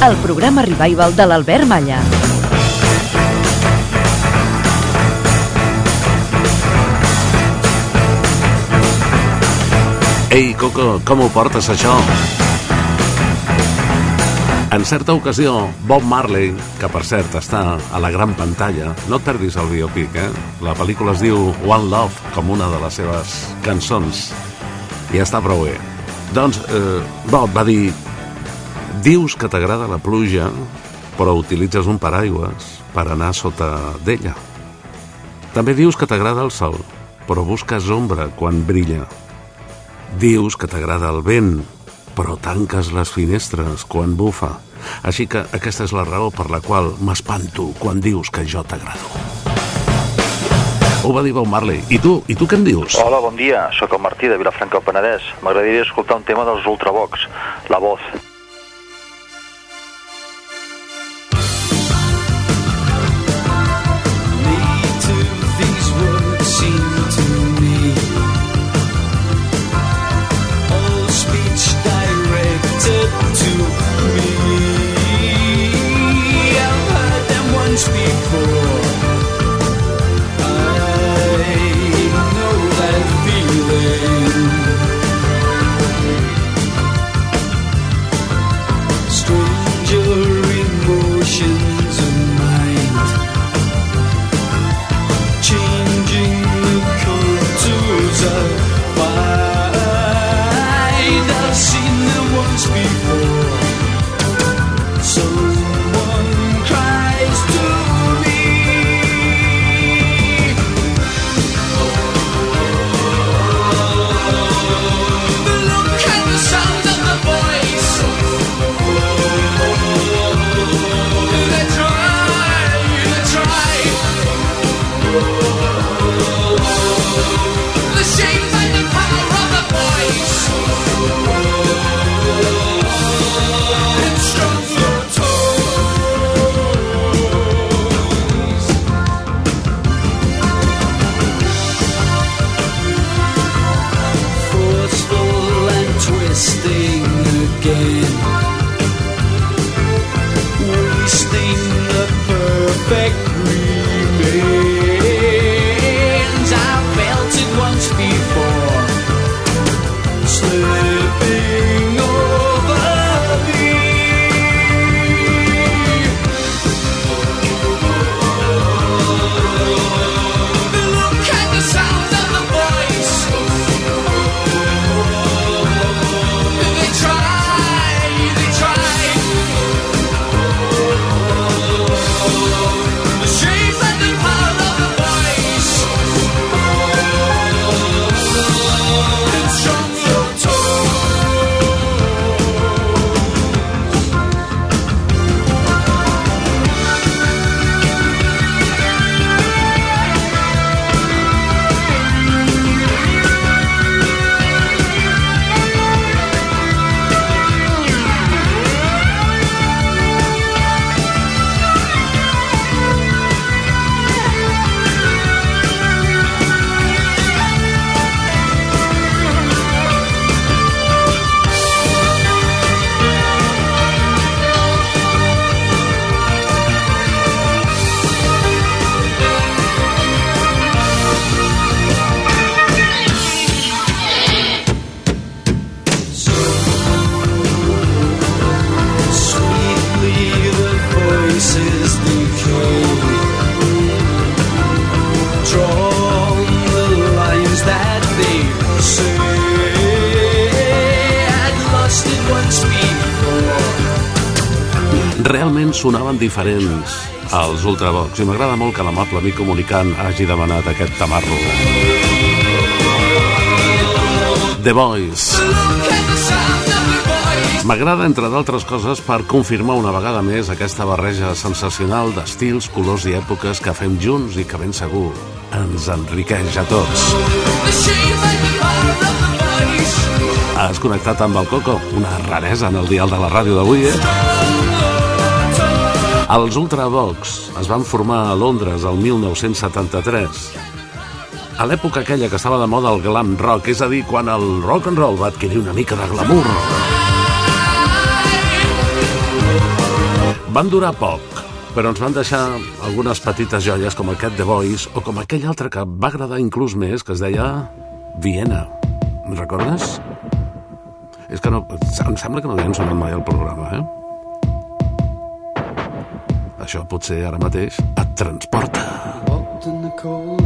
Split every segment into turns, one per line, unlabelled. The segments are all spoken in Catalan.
El programa Revival de l'Albert Malla.
Ei, Coco, com ho portes, això? En certa ocasió, Bob Marley, que per cert està a la gran pantalla, no et perdis el biopic, eh? La pel·lícula es diu One Love, com una de les seves cançons. I està prou bé. Doncs eh, Bob va dir Dius que t'agrada la pluja, però utilitzes un paraigües per anar sota d'ella. També dius que t'agrada el sol, però busques ombra quan brilla. Dius que t'agrada el vent, però tanques les finestres quan bufa. Així que aquesta és la raó per la qual m'espanto quan dius que jo t'agrado. Ho va dir Bob Marley. I tu? I tu què em dius?
Hola, bon dia. Sóc el Martí de Vilafranca del Penedès. M'agradaria escoltar un tema dels Ultravox, La Voz.
Diferents als Ultravox i m'agrada molt que l'amable amic comunicant hagi demanat aquest tamarro. The voice. M'agrada, entre d'altres coses, per confirmar una vegada més aquesta barreja sensacional d'estils, colors i èpoques que fem junts i que ben segur ens enriqueix a tots. Has connectat amb el Coco, una raresa en el dial de la ràdio d'avui, eh? Els Ultravox es van formar a Londres el 1973 a l'època aquella que estava de moda el glam rock, és a dir, quan el rock and roll va adquirir una mica de glamour. Van durar poc, però ens van deixar algunes petites joies com aquest The Voice o com aquell altre que va agradar inclús més, que es deia Viena. Recordes? És que no, em sembla que no havien sonat mai al programa, eh? Això potser ara mateix et transporta.
Walked in the cold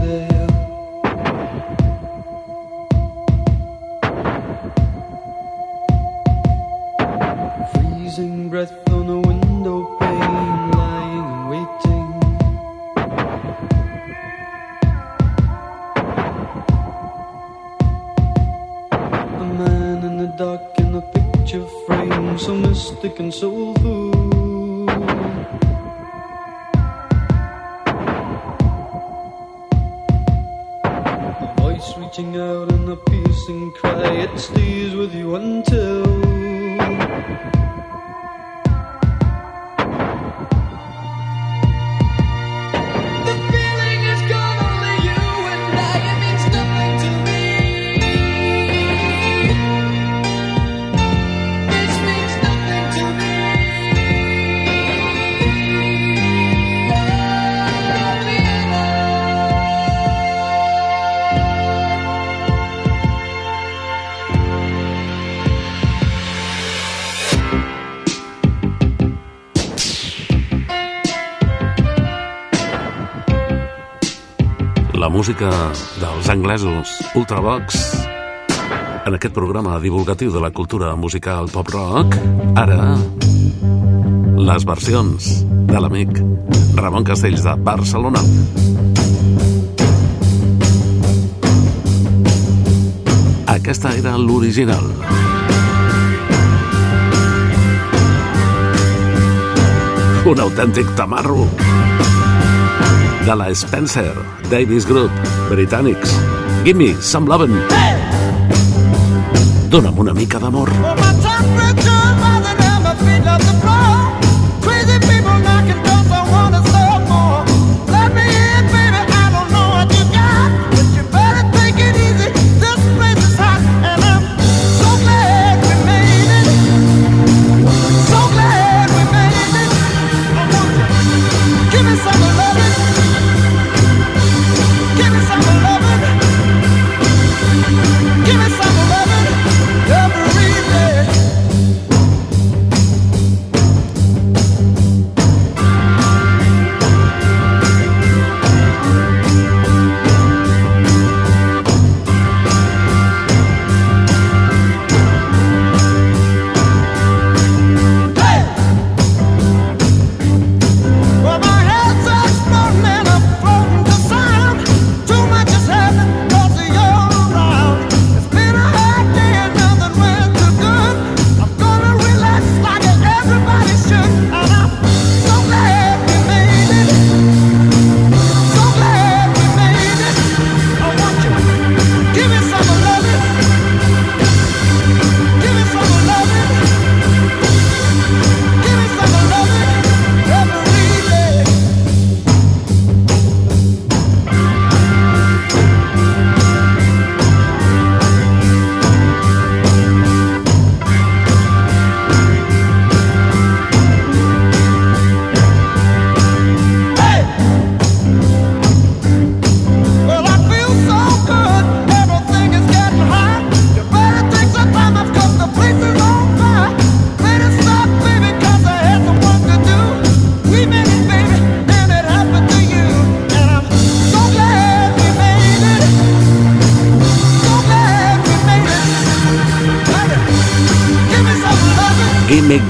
música dels anglesos Ultravox. En aquest programa divulgatiu de la cultura musical pop-rock ara les versions de l'amic Ramon Castells de Barcelona. Aquesta era l'original. Un autèntic tamarro de la Spencer Davis Group, britànics. Gimme some lovin'. Dóna'm una mica d'amor.
My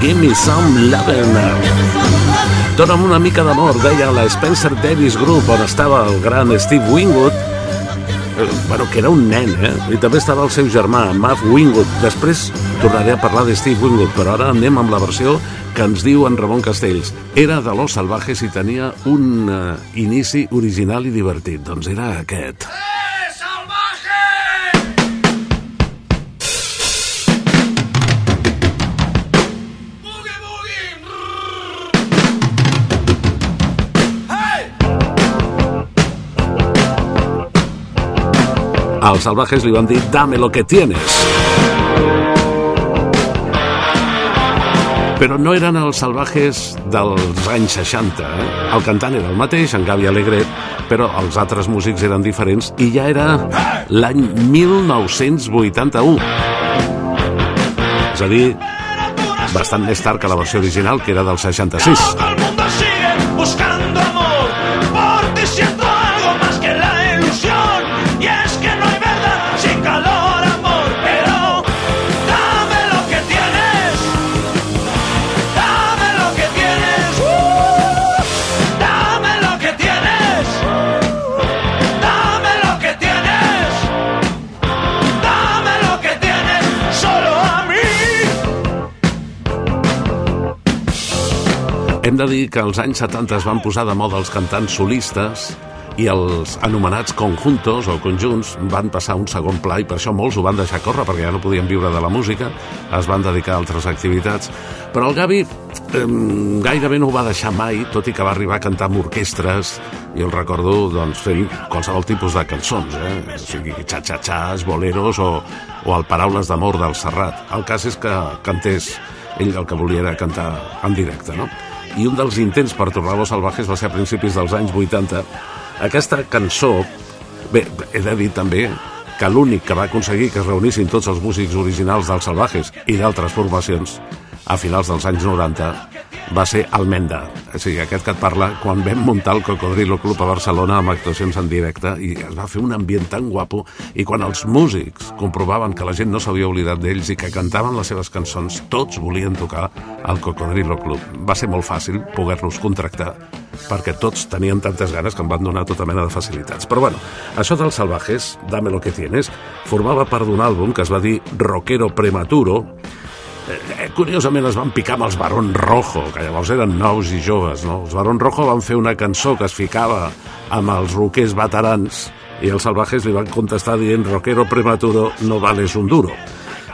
Give me some loving.
Dóna'm una mica d'amor, deia la Spencer Davis Group, on estava el gran Steve Wingwood, eh, bueno, que era un nen, eh? I també estava el seu germà, Mark Wingwood. Després tornaré a parlar de Steve Wingwood, però ara anem amb la versió que ens diu en Ramon Castells. Era de Los Salvajes i tenia un eh, inici original i divertit. Doncs era aquest. Als salvajes li van dir dame lo que tienes. Però no eren els salvajes dels anys 60. Eh? El cantant era el mateix, en Gavi Alegret, però els altres músics eren diferents i ja era l'any 1981. És a dir, bastant més tard que la versió original, que era del 66. Hem de dir que als anys 70 es van posar de moda els cantants solistes i els anomenats conjuntos o conjunts van passar un segon pla i per això molts ho van deixar córrer perquè ja no podien viure de la música, es van dedicar a altres activitats. Però el Gavi eh, gairebé no ho va deixar mai, tot i que va arribar a cantar amb orquestres i el recordo doncs, fent qualsevol tipus de cançons, eh? o sigui, xa-xa-xas, boleros o, o el Paraules d'amor del Serrat. El cas és que cantés ell el que volia era cantar en directe, no? I un dels intents per tornar a Los Salvajes va ser a principis dels anys 80. Aquesta cançó, bé, he de dir també que l'únic que va aconseguir que es reunissin tots els músics originals dels Salvajes i d'altres formacions a finals dels anys 90 va ser Almenda, o sigui, aquest que et parla quan vam muntar el Cocodrilo Club a Barcelona amb actuacions en directe i es va fer un ambient tan guapo i quan els músics comprovaven que la gent no s'havia oblidat d'ells i que cantaven les seves cançons, tots volien tocar al Cocodrilo Club. Va ser molt fàcil poder-los contractar perquè tots tenien tantes ganes que em van donar tota mena de facilitats. Però bueno, això dels salvajes, Dame lo que tienes, formava part d'un àlbum que es va dir Rockero Prematuro, Eh, curiosament es van picar amb els Barón Rojo, que llavors eren nous i joves, no? Els Barón Rojo van fer una cançó que es ficava amb els roquers veterans i els salvajes li van contestar dient rockero prematuro no vales un duro.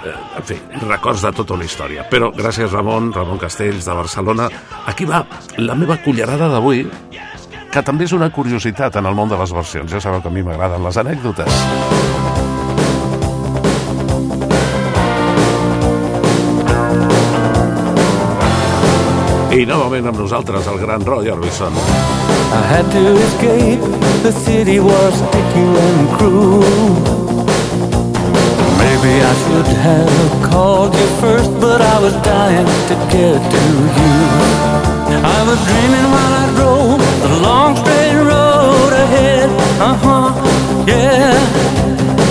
Eh, en fi, records de tota una història. Però gràcies Ramon, Ramon Castells de Barcelona. Aquí va la meva cullerada d'avui, que també és una curiositat en el món de les versions. Ja sabeu que a mi m'agraden les anècdotes. I novament amb nosaltres el gran Orbison.
I had to escape. The city was sticky and cruel. Maybe I should have called you first, but I was dying to get to you. I was dreaming while I drove the long straight road ahead. Uh huh, yeah.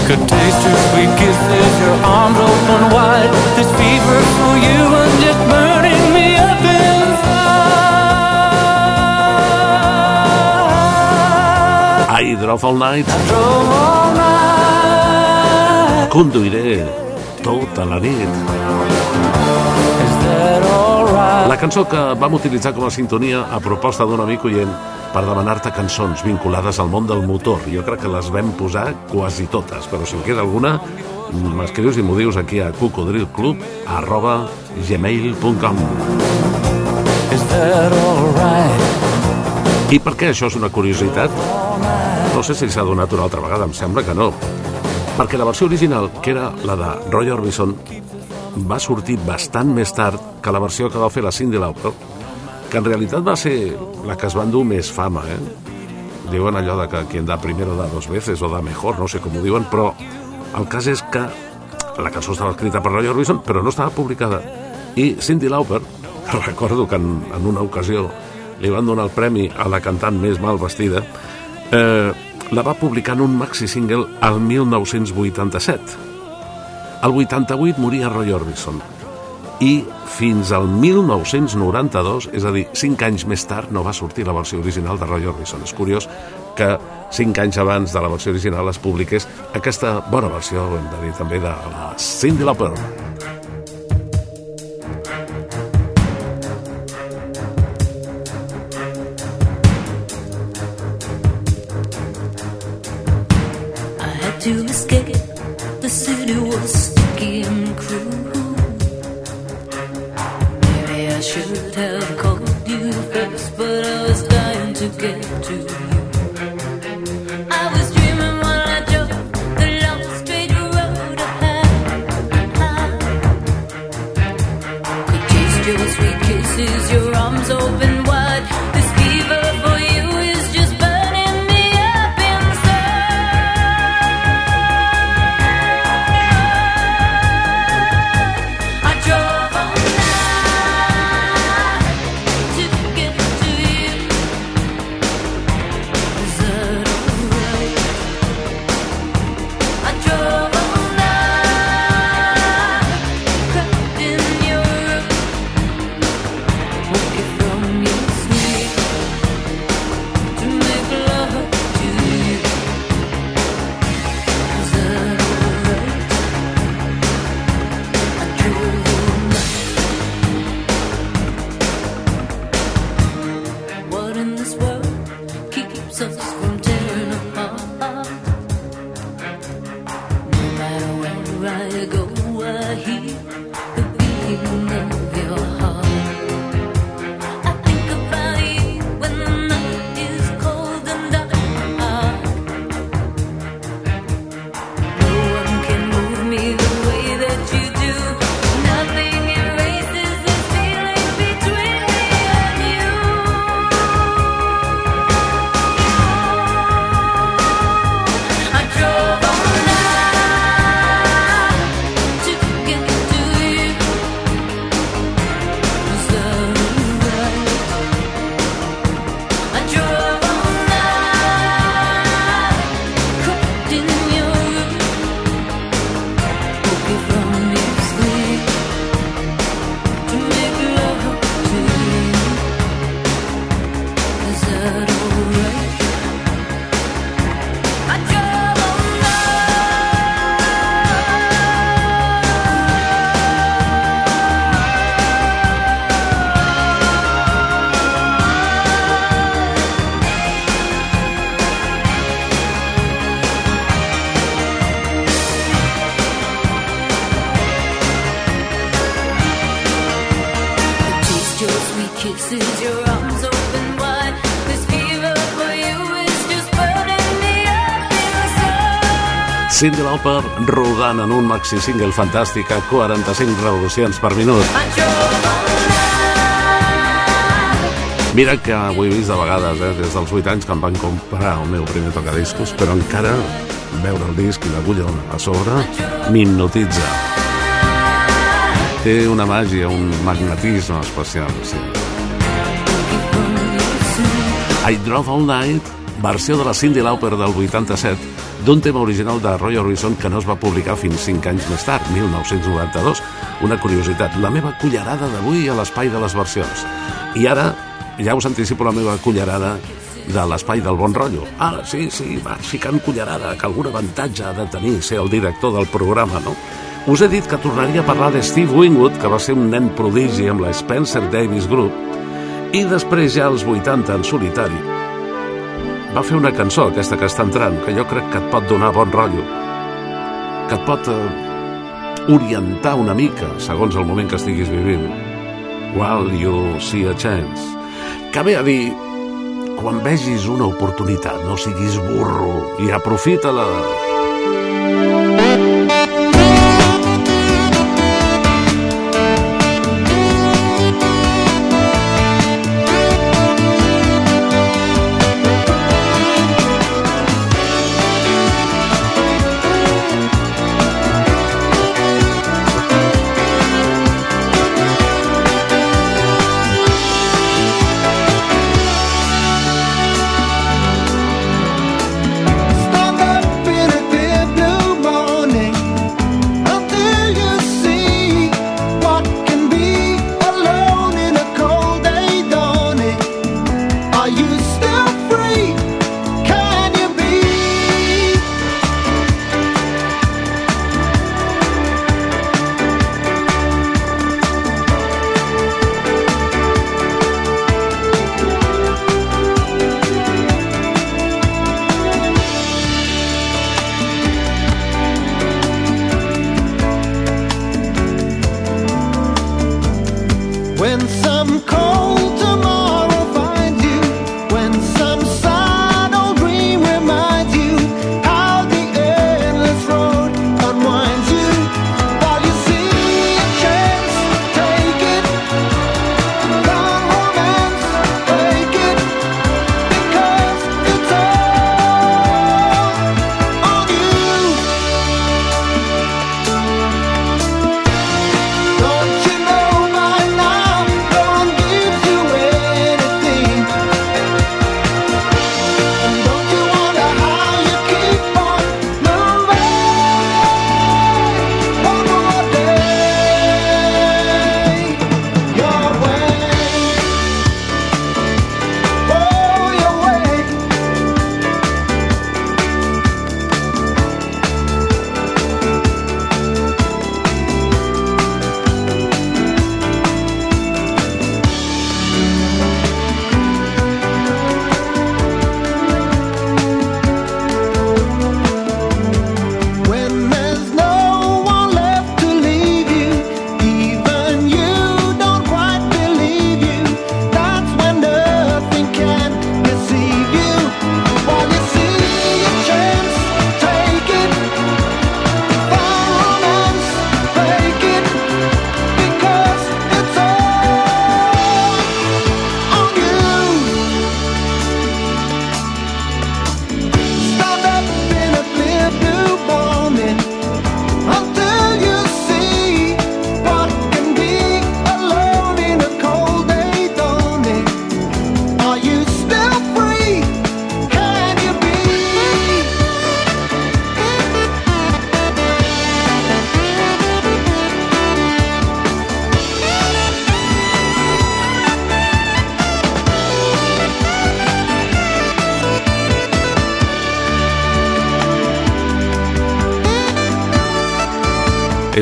Could taste your sweet kisses, your arms open wide. This fever for you was just burning
I Drove All Night. Conduiré tota la nit. La cançó que vam utilitzar com a sintonia a proposta d'un amic oient per demanar-te cançons vinculades al món del motor. Jo crec que les vam posar quasi totes, però si en queda alguna, m'escrius i m'ho dius aquí a cocodrilclub arroba gmail.com
alright?
I per què això és una curiositat? No sé si s'ha donat una altra vegada, em sembla que no. Perquè la versió original, que era la de Roy Orbison, va sortir bastant més tard que la versió que va fer la Cindy Lauper, que en realitat va ser la que es va endur més fama, eh? Diuen allò de que quien da primero da dos veces o da mejor, no sé com ho diuen, però el cas és que la cançó estava escrita per Roy Orbison, però no estava publicada. I Cindy Lauper, recordo que en, en una ocasió li van donar el premi a la cantant més mal vestida, eh, la va publicar en un maxi single al 1987. Al 88 moria Roy Orbison i fins al 1992, és a dir, 5 anys més tard, no va sortir la versió original de Roy Orbison. És curiós
que cinc anys abans de la versió original es publiqués aquesta bona versió, ho hem de dir també, de la Cyndi Lauper. Cyndi Lauper rodant en un maxi single fantàstic a 45 revolucions per minut. Mira que ho he vist de vegades, eh, des dels 8 anys que em van comprar el meu primer tocadiscos, però encara veure el disc i l'agulla a sobre m'hipnotitza. Té una màgia, un magnetisme especial, sí. I Drove All Night, versió de la Cyndi Lauper del 87, d'un tema original de Roy Orbison que no es va publicar fins 5 anys més tard, 1992. Una curiositat, la meva cullerada d'avui a l'espai de les versions. I ara ja us anticipo la meva cullerada de l'espai del bon rotllo. Ah, sí, sí, vaig ficant cullerada, que algun avantatge ha de tenir ser el director del programa, no? Us he dit que tornaria a parlar de Steve Wingwood, que va ser un nen prodigi amb la Spencer Davis Group, i després ja als 80 en solitari va fer una cançó, aquesta que està entrant, que jo crec que et pot donar bon rotllo, que et pot eh, orientar una mica segons el moment que estiguis vivint. While you see a chance. Que ve a dir, quan vegis una oportunitat, no siguis burro i aprofita-la.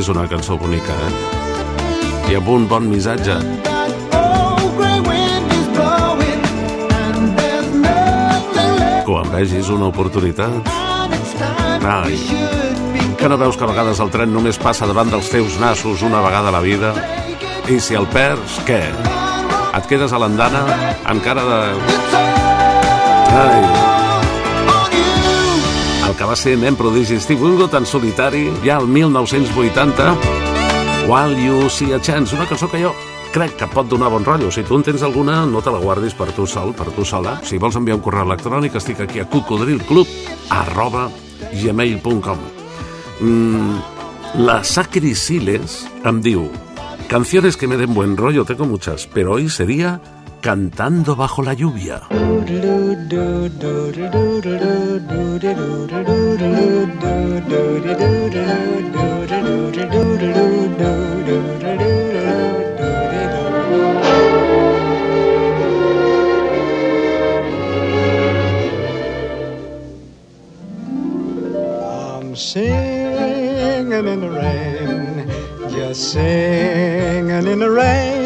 És una cançó bonica, eh? I amb un bon missatge. Quan vegis una oportunitat, Ai. que no veus que a vegades el tren només passa davant dels teus nassos una vegada a la vida? I si el perds, què? Et quedes a l'andana encara de... Ai. Que va ser nen prodigi Steve Wingo tan solitari ja el 1980 While You See a Chance una cançó que jo crec que pot donar bon rotllo. Si tu en tens alguna no te la guardis per tu sol per tu sola. Si vols enviar un correu electrònic estic aquí a cocodrilclub arroba gmail.com mm, la Sacri Siles em diu canciones que me den buen rollo tengo muchas pero hoy sería Cantando bajo la lluvia
I'm singing in the rain, just singing in the rain.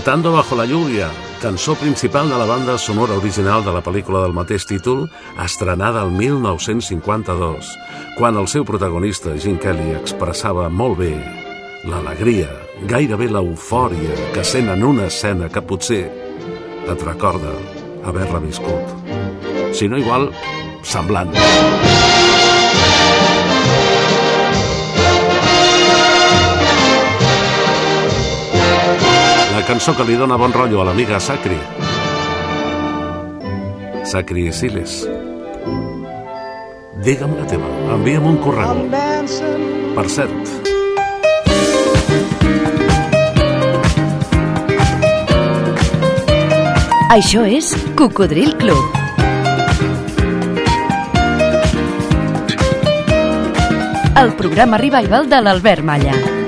Cantando bajo la lluvia, cançó principal de la banda sonora original de la pel·lícula del mateix títol, estrenada el 1952, quan el seu protagonista, Gene Kelly, expressava molt bé l'alegria, gairebé l'eufòria que sent en una escena que potser et recorda haver-la viscut. Si no igual, semblant. La cançó que li dona bon rotllo a l'amiga Sacri. Sacri i Siles. Digue'm la teva, envia'm un correu. Per cert,
Això és Cocodril Club. El programa revival de l'Albert Malla.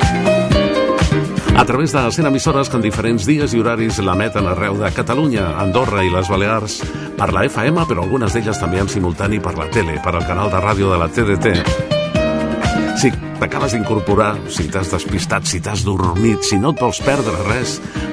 A través de 100 emissores que en diferents dies i horaris l'emeten arreu de Catalunya, Andorra i les Balears per la FM, però algunes d'elles també en simultani per la tele, per al canal de ràdio de la TDT. Si t'acabes d'incorporar, si t'has despistat, si t'has dormit, si no et vols perdre res,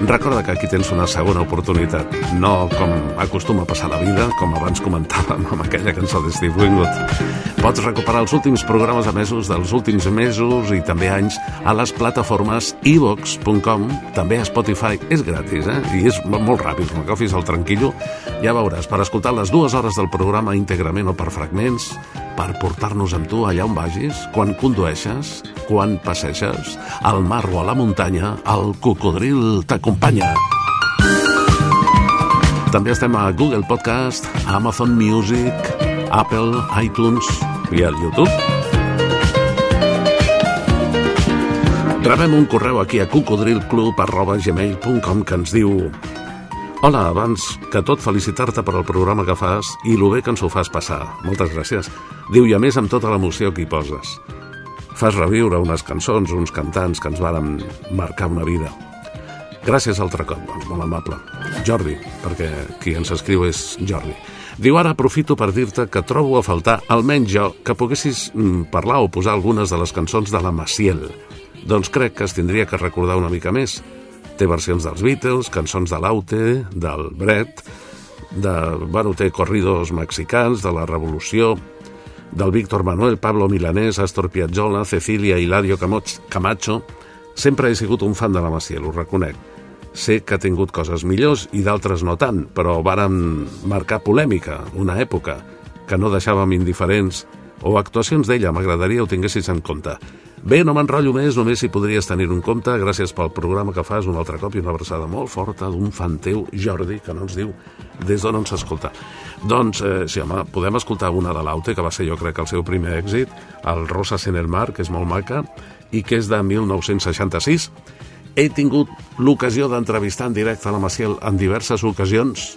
recorda que aquí tens una segona oportunitat. No com acostuma a passar la vida, com abans comentàvem amb aquella cançó de Steve Winwood. Pots recuperar els últims programes emesos dels últims mesos i també anys a les plataformes ivox.com, també a Spotify. És gratis, eh? I és molt ràpid, com agafis el tranquillo, ja veuràs, per escoltar les dues hores del programa íntegrament o per fragments, per portar-nos amb tu allà on vagis, quan condueixes, quan passeges, al mar o a la muntanya, el cocodril t'acompanya. També estem a Google Podcast, Amazon Music, Apple, iTunes i al YouTube. Rebem un correu aquí a cocodrilclub.gmail.com que ens diu Hola, abans que tot felicitar-te per al programa que fas i lo bé que ens ho fas passar. Moltes gràcies. Diu, i a més amb tota l'emoció que hi poses. Fas reviure unes cançons, uns cantants que ens varen marcar una vida. Gràcies altre cop, doncs, molt amable. Jordi, perquè qui ens escriu és Jordi. Diu, ara aprofito per dir-te que trobo a faltar, almenys jo, que poguessis mm, parlar o posar algunes de les cançons de la Maciel. Doncs crec que es tindria que recordar una mica més. Té versions dels Beatles, cançons de l'Aute, del Brett, de, bueno, té corridos mexicans, de la Revolució, del Víctor Manuel, Pablo Milanés, Astor Piazzolla, Cecilia Hilario Camacho. Sempre he sigut un fan de la Maciel, ho reconec. Sé que ha tingut coses millors i d'altres no tant, però varen marcar polèmica, una època, que no deixàvem indiferents, o actuacions d'ella, m'agradaria ho tinguessis en compte. Bé, no m'enrotllo més, només si podries tenir un compte. Gràcies pel programa que fas un altre cop i una abraçada molt forta d'un fan teu, Jordi, que no ens diu des d'on ens escolta. Doncs, eh, sí, home, podem escoltar una de l'Aute, que va ser jo crec el seu primer èxit, el Rosas en el mar, que és molt maca, i que és de 1966. He tingut l'ocasió d'entrevistar en directe a la Maciel en diverses ocasions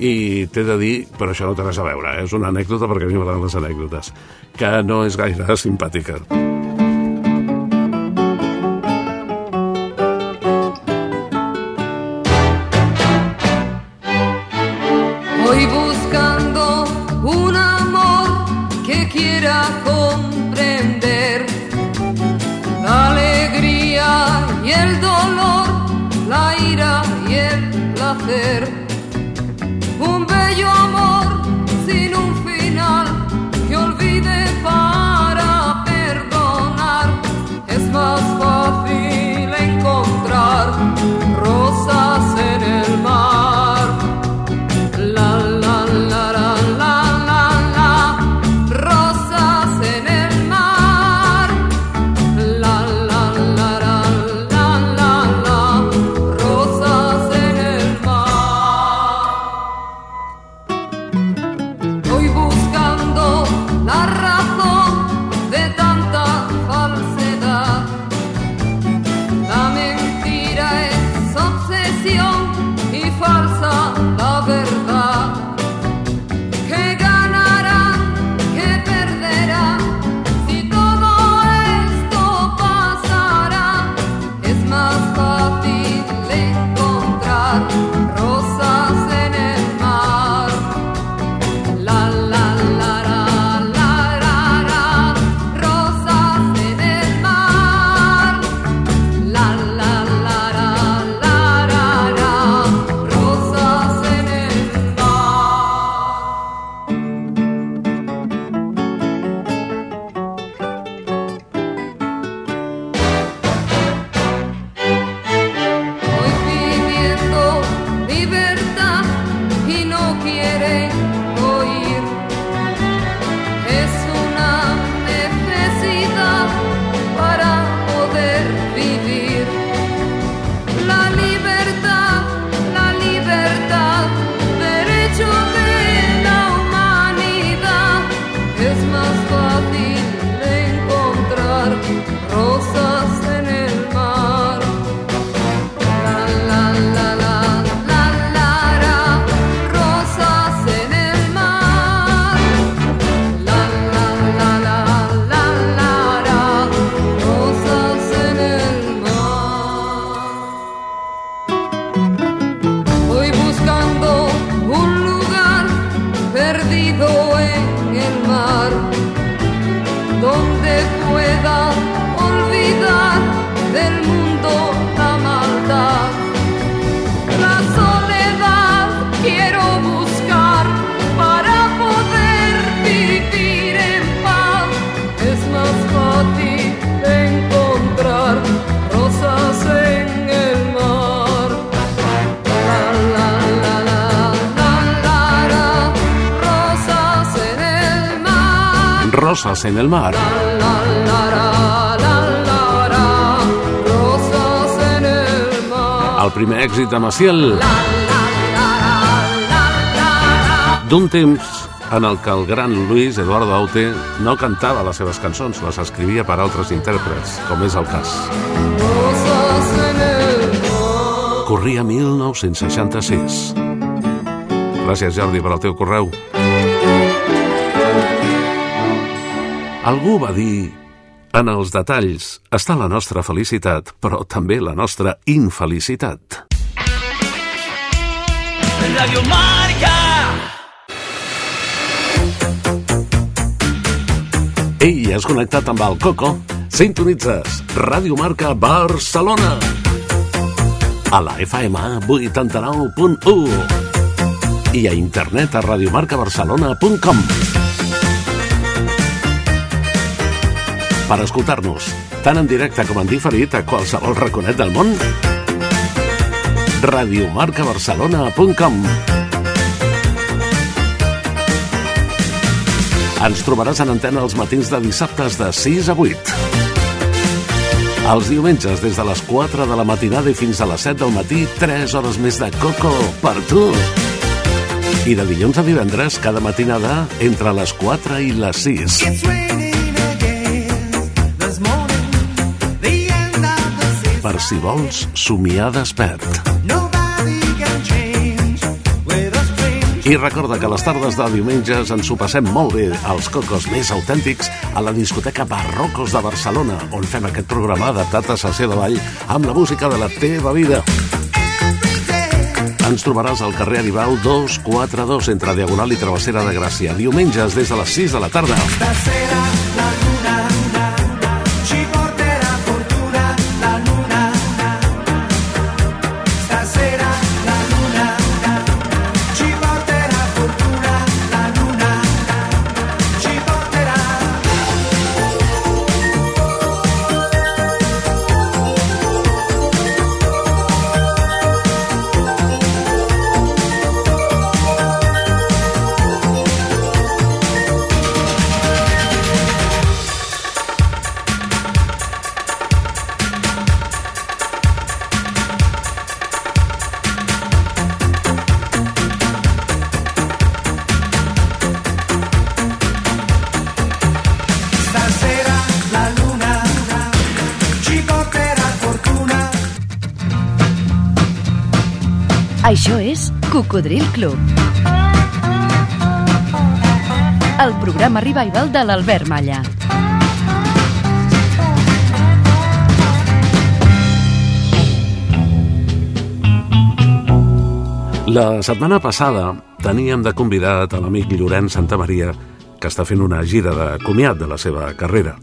i t'he de dir, però això no té res a veure, eh? és una anècdota perquè a mi m'agraden les anècdotes, que no és gaire simpàtica.
Voy Rosas en el mar. El. El
primer èxit de Maciel. D'un temps en el que el gran Luis Eduardo Aute no cantava les seves cançons, les escrivia per altres intèrprets, com és el cas.
El.
Corria 1966. Gràcies, Jordi, per al teu correu. Algú va dir en els detalls està la nostra felicitat, però també la nostra infelicitat.
Radio Marca.
Ei, has connectat amb el Coco? Sintonitzes Ràdio Marca Barcelona. A la FM 89.1 i a internet a radiomarcabarcelona.com. Per escoltar-nos, tant en directe com en diferit a qualsevol raconet del món, radiomarcabarcelona.com. Ens trobaràs en antena els matins de dissabtes de 6 a 8. Els diumenges, des de les 4 de la matinada i fins a les 7 del matí, 3 hores més de Coco per tu. I de dilluns a divendres, cada matinada, entre les 4 i les 6. Per si vols somiar despert. I recorda que les tardes de diumenges ens ho passem molt bé als cocos més autèntics a la discoteca Barrocos de Barcelona, on fem aquest programa adaptat a sessió de ball amb la música de la teva vida. Ens trobaràs al carrer Aribau 242 entre Diagonal i Travessera de Gràcia. Diumenges des de les 6 de la tarda.
Stasera la
Cocodril Club. El programa revival de l'Albert Malla.
La setmana passada teníem de convidat a l'amic Llorenç Santamaria, que està fent una gira de comiat de la seva carrera.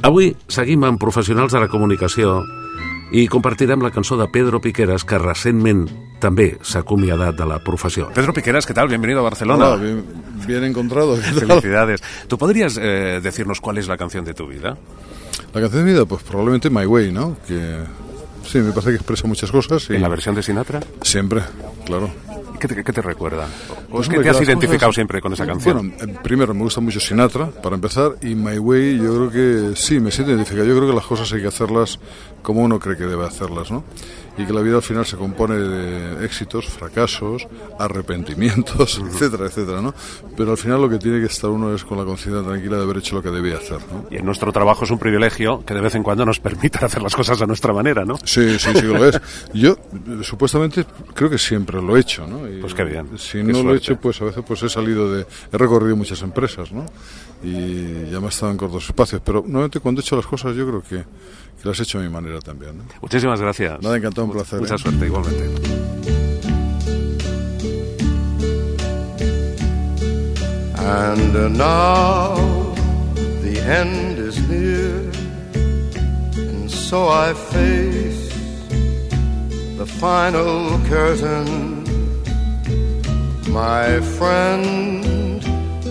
Avui seguim amb professionals de la comunicació i compartirem la cançó de Pedro Piqueras, que recentment també s'ha acomiadat de la professió.
Pedro Piqueras, ¿qué tal? Bienvenido a Barcelona.
Hola, bien, bien encontrado.
Felicidades. ¿Tú podrías eh, decirnos cuál es la canción de tu vida?
La canción de mi vida, pues probablemente My Way, ¿no? Que sí, me parece que expresa muchas cosas. Y
¿En la versión de Sinatra?
Siempre, claro.
¿Qué te, qué te recuerda? ¿O
Pues
es que
hombre,
te has identificado
cosas-
siempre con esa canción?
Bueno, eh, primero me gusta mucho Sinatra, para empezar, y My Way yo creo que sí, me siento identificado. Yo creo que las cosas hay que hacerlas como uno cree que debe hacerlas, ¿no? Y que la vida al final se compone de éxitos, fracasos, arrepentimientos, etcétera, etcétera, ¿no? Pero al final lo que tiene que estar uno es con la conciencia tranquila de haber hecho lo que debía hacer, ¿no?
Y en nuestro trabajo es un privilegio que de vez en cuando nos permita hacer las cosas a nuestra manera, ¿no?
Sí, sí, sí lo es. Yo, supuestamente, creo que siempre lo he hecho, ¿no? Y,
Pues qué bien,
Si
qué
no lo he hecho, pues a veces pues he salido de... He recorrido muchas empresas, ¿no? Y ya me he estado en cortos espacios. Pero normalmente cuando he hecho las cosas yo creo que, que las he hecho a mi manera también, ¿no?
Muchísimas gracias.
Nada, encantado, un placer.
Mucha
¿eh?
suerte, igualmente.
And uh, now the end is near, and so I face the final curtain. My friend,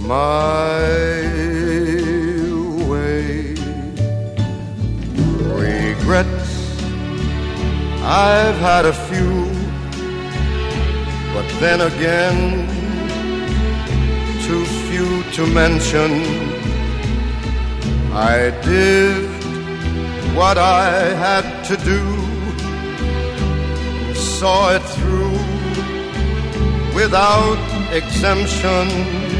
my way. Regrets, I've had a few, but then again, too few to mention. I did what I had to do, saw it through without exemption.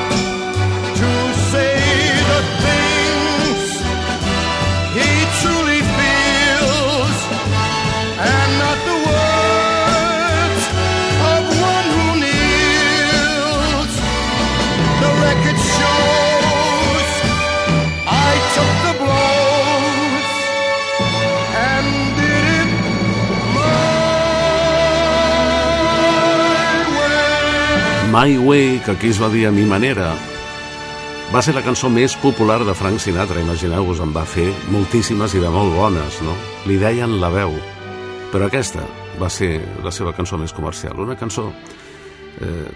record shows I took the blows and did it
My Way, que aquí es va dir a mi manera, va ser la cançó més popular de Frank Sinatra, imagineu-vos, en va fer moltíssimes i de molt bones, no? Li deien la veu, però aquesta va ser la seva cançó més comercial, una cançó eh,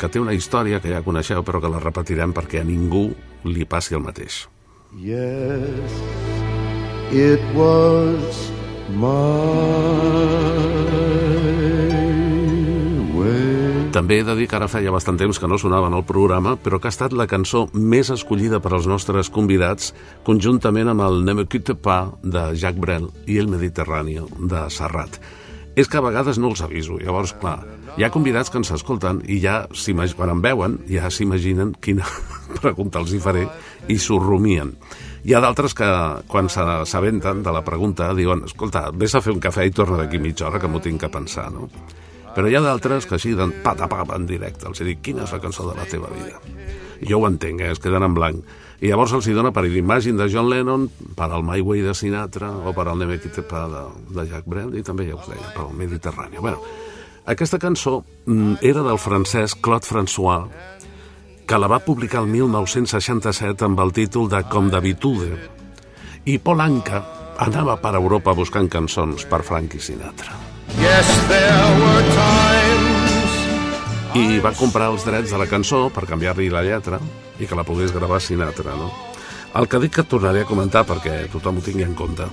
que té una història que ja coneixeu, però que la repetirem perquè a ningú li passi el mateix.
Yes, it was my way.
També he de dir que ara feia bastant temps que no sonava en el programa, però que ha estat la cançó més escollida per als nostres convidats, conjuntament amb el Ne me quitte pas de Jacques Brel i el Mediterrani de Serrat. És que a vegades no els aviso, llavors, clar, hi ha convidats que ens escolten i ja, quan em veuen, ja s'imaginen quina pregunta els hi faré i s'ho rumien. Hi ha d'altres que, quan s'aventen de la pregunta, diuen, escolta, vés a fer un cafè i torna d'aquí mitja hora que m'ho tinc que pensar, no? Però hi ha d'altres que així, d'en patapap en directe, els dic, quina és la cançó de la teva vida? Jo ho entenc, eh? es queden en blanc. I llavors els hi dona per Imagine de John Lennon, per al My Way de Sinatra o per al Neme Kitepa de, de Jacques Brel i també ja us deia, per al Mediterrani. Bueno, aquesta cançó mm, era del francès Claude François, que la va publicar el 1967 amb el títol de Com d'habitude. I Paul Anka anava per Europa buscant cançons per Frankie Sinatra.
Yes, there were times
I va comprar els drets de la cançó per canviar-li la lletra i que la pogués gravar Sinatra, no? El que dic que tornaré a comentar perquè tothom ho tingui en compte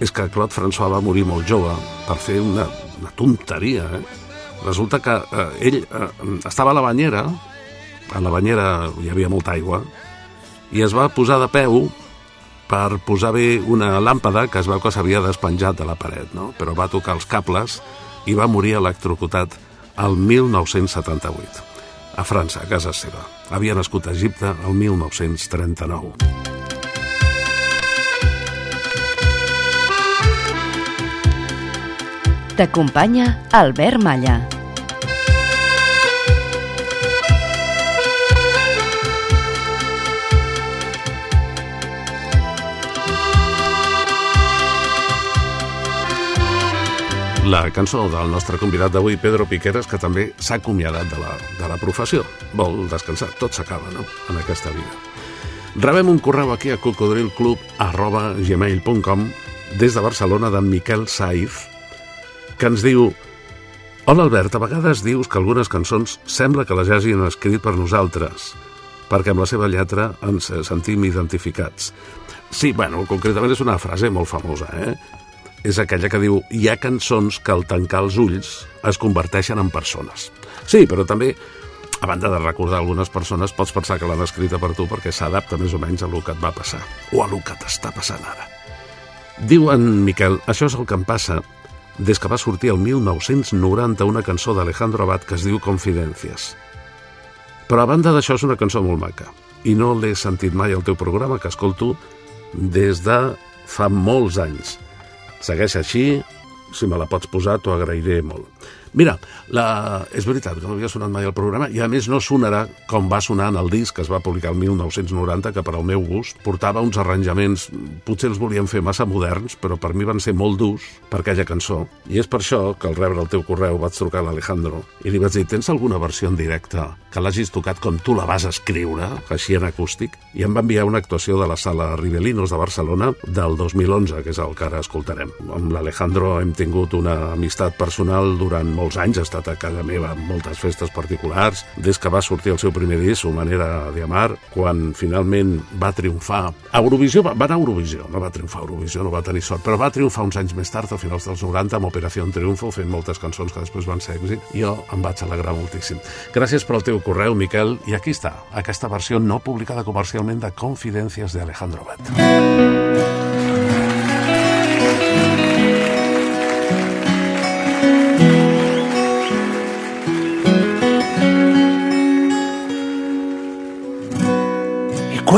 és que Claude François va morir molt jove per fer una una tonteria, eh? Resulta que eh, ell eh, estava a la banyera, a la banyera hi havia molta aigua, i es va posar de peu per posar bé una làmpada que es veu que s'havia despenjat de la paret, no? però va tocar els cables i va morir electrocutat el 1978, a França, a casa seva. Havia nascut a Egipte el 1939.
T'acompanya Albert Malla.
La cançó del nostre convidat d'avui, Pedro Piqueras, que també s'ha acomiadat de la, de la professió. Vol descansar. Tot s'acaba, no?, en aquesta vida. Rebem un correu aquí a cocodrilclub arroba gmail.com des de Barcelona d'en Miquel Saiz, que ens diu Hola Albert, a vegades dius que algunes cançons sembla que les hagin escrit per nosaltres, perquè amb la seva lletra ens sentim identificats. Sí, bueno, concretament és una frase molt famosa, eh? És aquella que diu hi ha cançons que al tancar els ulls es converteixen en persones. Sí, però també, a banda de recordar algunes persones, pots pensar que l'han escrita per tu perquè s'adapta més o menys a lo que et va passar, o a lo que t'està passant ara. Diu en Miquel, això és el que em passa des que va sortir el 1990 una cançó d'Alejandro Abad que es diu Confidencias. Però a banda d'això és una cançó molt maca i no l'he sentit mai al teu programa que escolto des de fa molts anys. Segueix així, si me la pots posar t'ho agrairé molt. Mira, la... és veritat que no havia sonat mai al programa i a més no sonarà com va sonar en el disc que es va publicar el 1990 que per al meu gust portava uns arranjaments potser els volien fer massa moderns però per mi van ser molt durs per aquella cançó. I és per això que al rebre el teu correu vaig trucar a l'Alejandro i li vaig dir tens alguna versió en directe que l'hagis tocat com tu la vas escriure? Així en acústic. I em va enviar una actuació de la sala Rivelinos de Barcelona del 2011 que és el que ara escoltarem. Amb l'Alejandro hem tingut una amistat personal durant molts anys, ha estat a casa meva en moltes festes particulars, des que va sortir el seu primer disc, Su manera de amar, quan finalment va triomfar. A Eurovisió, va, va anar a Eurovisió, no va triomfar a Eurovisió, no va tenir sort, però va triomfar uns anys més tard, a finals dels 90, amb Operació Triunfo, fent moltes cançons que després van ser èxit, jo em vaig alegrar moltíssim. Gràcies pel teu correu, Miquel, i aquí està, aquesta versió no publicada comercialment de Confidencias de Alejandro Bat.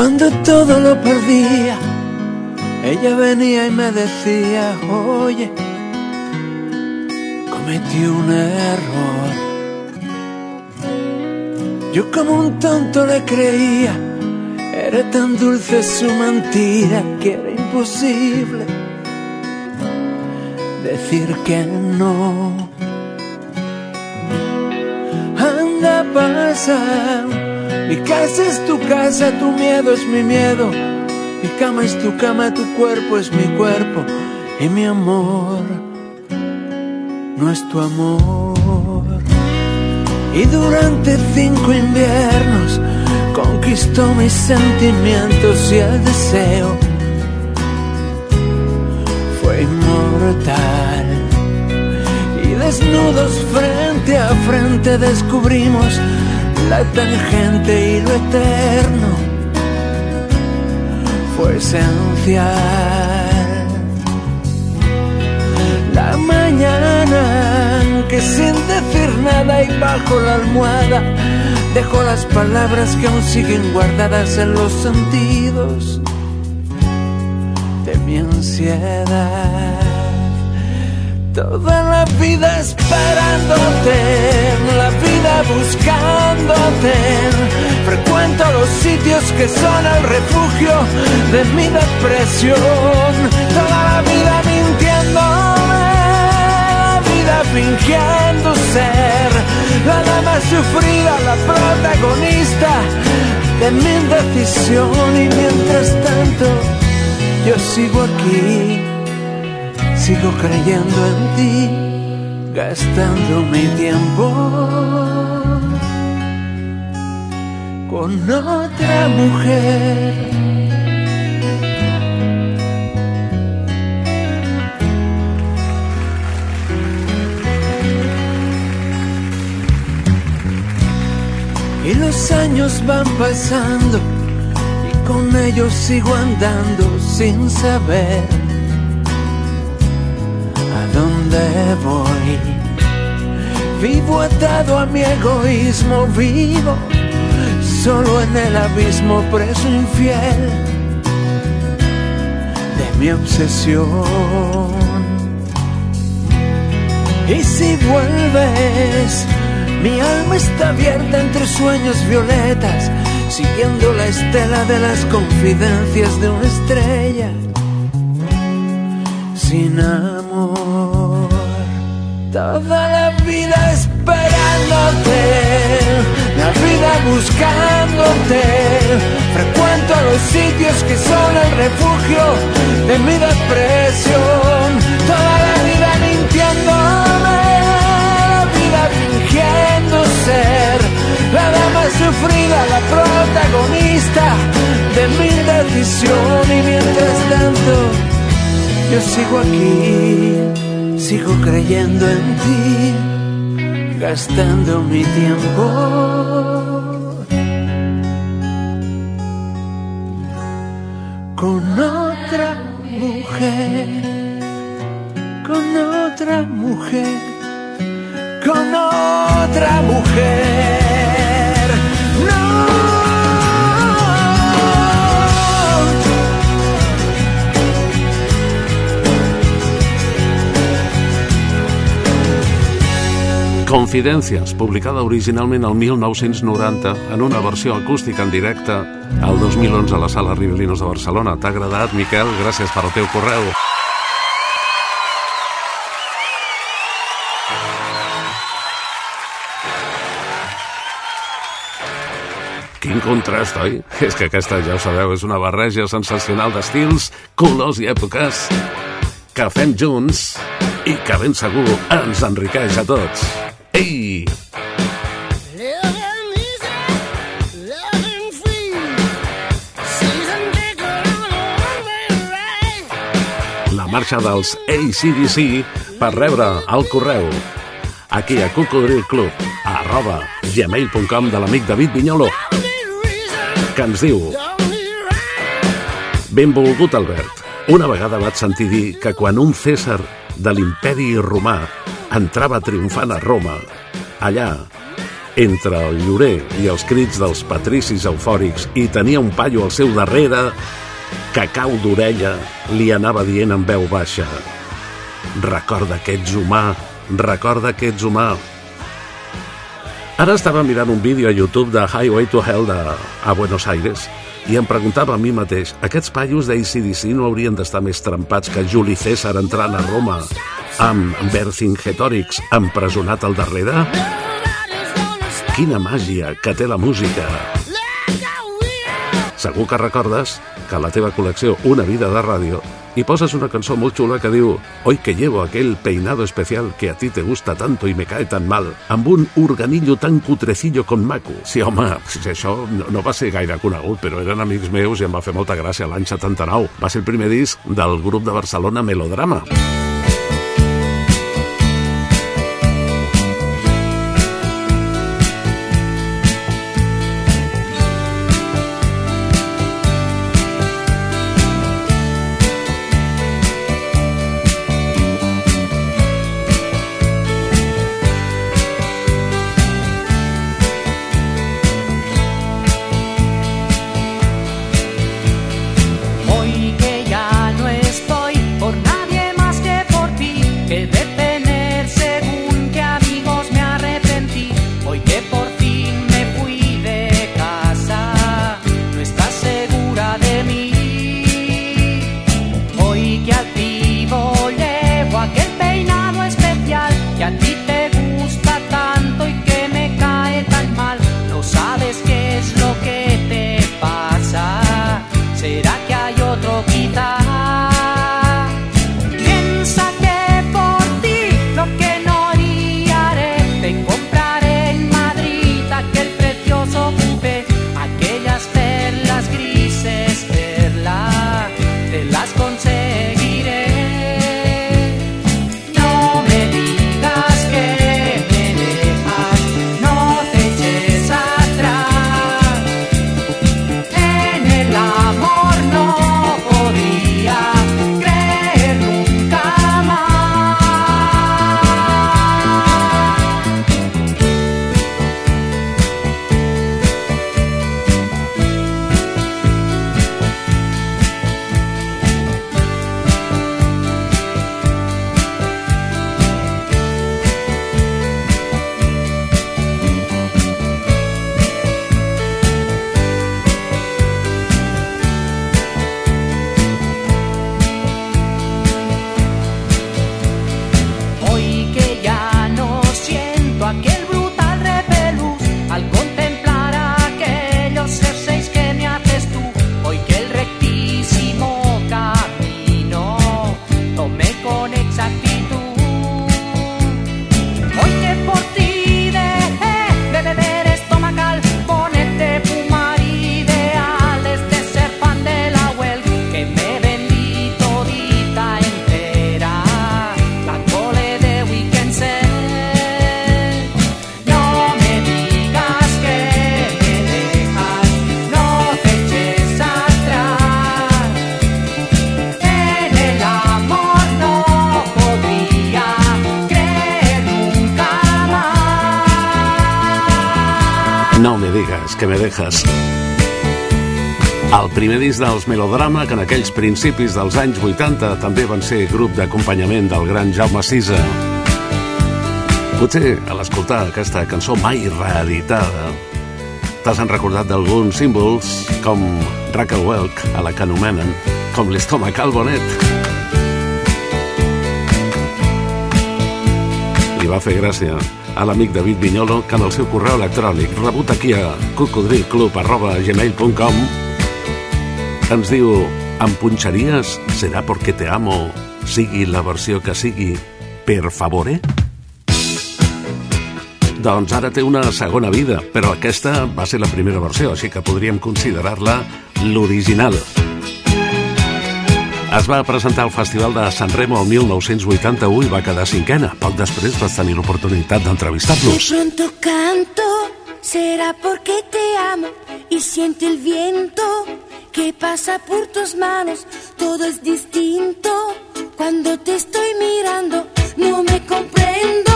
Cuando todo lo perdía, ella venía y me decía, oye, cometí un error. Yo como un tonto le creía, era tan dulce su mentira que era imposible decir que no. Anda, pasa, mi casa es tu casa, tu miedo es mi miedo, mi cama es tu cama, tu cuerpo es mi cuerpo y mi amor no es tu amor. Y durante cinco inviernos conquistó mis sentimientos y el deseo fue inmortal. Y desnudos frente a frente descubrimos la tangente y lo eterno fue esencial. La mañana que sin decir nada y bajo la almohada dejó las palabras que aún siguen guardadas en los sentidos de mi ansiedad. Toda la vida esperándote, la vida buscándote. Frecuento los sitios que son el refugio de mi depresión. Toda la vida mintiéndome, la vida fingiendo ser la dama sufrida, la protagonista de mi indecisión. Y mientras tanto, yo sigo aquí sigo creyendo en ti, gastando mi tiempo con otra mujer. Y los años van pasando y con ellos sigo andando sin saber dónde voy. Vivo atado a mi egoísmo, vivo solo en el abismo preso infiel de mi obsesión. Y si vuelves, mi alma está abierta entre sueños violetas, siguiendo la estela de las confidencias de una estrella sin Toda la vida esperándote, la vida buscándote. Frecuento los sitios que son el refugio de mi depresión. Toda la vida mintiéndome, la vida fingiendo ser la dama sufrida, la protagonista de mi indecisión. Y mientras tanto, yo sigo aquí, sigo creyendo en ti, gastando mi tiempo con otra mujer, con otra mujer, con otra mujer.
Confidències, publicada originalment el 1990 en una versió acústica en directe al 2011 a la Sala Ribelinos de Barcelona. T'ha agradat, Miquel? Gràcies per el teu correu. Quin contrast, oi? És que aquesta, ja ho sabeu, és una barreja sensacional d'estils, colors i èpoques que fem junts i que ben segur ens enriqueix a tots. Ei! La marxa dels ACDC per rebre el correu aquí a Cocodril Club arroba gmail.com de l'amic David Vinyolo que ens diu Benvolgut Albert una vegada vaig sentir dir que quan un César de l'imperi romà entrava triomfant a Roma, allà, entre el llorer i els crits dels patricis eufòrics i tenia un paio al seu darrere que cau d'orella li anava dient en veu baixa recorda que ets humà, recorda que ets humà. Ara estava mirant un vídeo a YouTube de Highway to Hell de, a Buenos Aires i em preguntava a mi mateix, aquests paios d'ACDC no haurien d'estar més trempats que Juli César entrant a Roma amb Vercingetorix empresonat al darrere? Quina màgia que té la música! Segur que recordes que a la teva col·lecció Una vida de ràdio hi poses una cançó molt xula que diu Hoy que llevo aquel peinado especial que a ti te gusta tanto y me cae tan mal amb un organillo tan cutrecillo con maco. Sí, home, si això no, no va ser gaire conegut, però eren amics meus i em va fer molta gràcia l'any 79. Va ser el primer disc del grup de Barcelona Melodrama.
Hoy
Disc dels Melodrama, que en aquells principis dels anys 80 també van ser grup d'acompanyament del gran Jaume Sisa. Potser, a l'escoltar aquesta cançó mai reeditada, t'has recordat d'alguns símbols com Rackelwelk, a la que anomenen, com l'estómac al bonet. Li va fer gràcia a l'amic David Vinyolo que en el seu correu electrònic rebut aquí a cocodrilclub.gmail.com ens diu em punxaries serà porque te amo sigui la versió que sigui per favore? Doncs ara té una segona vida, però aquesta va ser la primera versió, així que podríem considerar-la l'original. Es va presentar al Festival de San Remo el 1981 i va quedar cinquena. Poc després vas tenir l'oportunitat
De
d'entrevistar-los.
pronto canto, será porque te amo y siente el viento que pasa por tus manos. Todo es distinto cuando te estoy mirando. No me comprendo,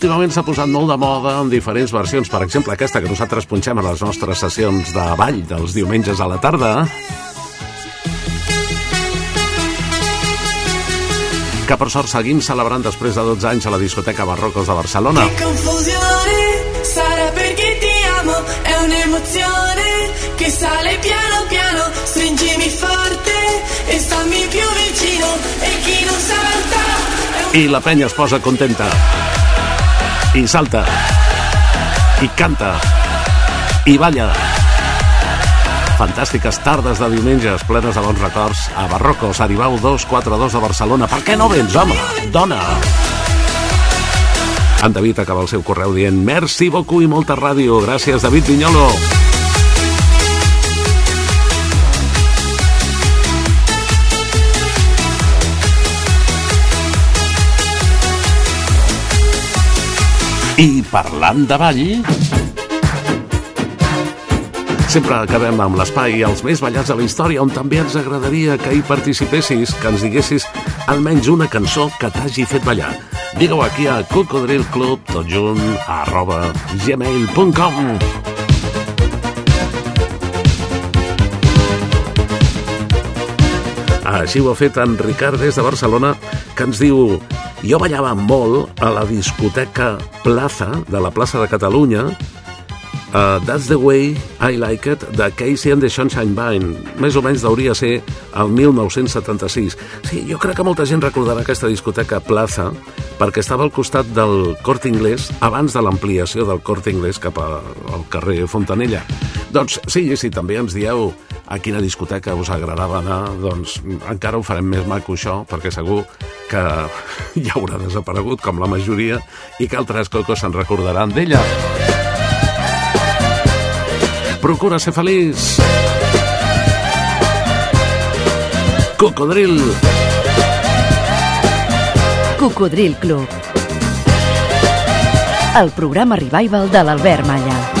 últimament s'ha posat molt de moda en diferents versions. Per exemple, aquesta que nosaltres punxem a les nostres sessions de ball dels diumenges a la tarda. Que per sort seguim celebrant després de 12 anys a la discoteca Barrocos de Barcelona.
Confusione sarà perché ti amo, è un'emozione che sale piano piano, stringimi forte e stammi più vicino e chi non salta un
I la penya es posa contenta. I salta. I canta. I balla. Fantàstiques tardes de diumenges plenes de bons records a Barrocos, Aribau 242 de Barcelona. Per què no vens, home? Dona! En David acaba el seu correu dient Merci beaucoup i molta ràdio. Gràcies, David Vinyolo. Parlant de ball... Sempre acabem amb l'espai Els més ballats de la història, on també ens agradaria que hi participessis, que ens diguessis almenys una cançó que t'hagi fet ballar. Digue-ho aquí a Cocodril Club, tot junt, arroba gmail.com. Així ho ha fet en Ricard des de Barcelona, que ens diu jo ballava molt a la discoteca Plaza, de la plaça de Catalunya, Uh, That's the way I like it, de Casey and the Sunshine Band. Més o menys hauria ser el 1976. Sí, jo crec que molta gent recordarà aquesta discoteca Plaza perquè estava al costat del Cort Inglés abans de l'ampliació del Cort Inglés cap a- al carrer Fontanella. Doncs sí, si també ens dieu a quina discoteca us agradava anar, doncs encara ho farem més maco això, perquè segur que ja haurà desaparegut com la majoria i que altres cocos se'n recordaran d'ella. Procura ser feliç. Cocodril.
Cocodril Club. El programa revival de l'Albert Malla.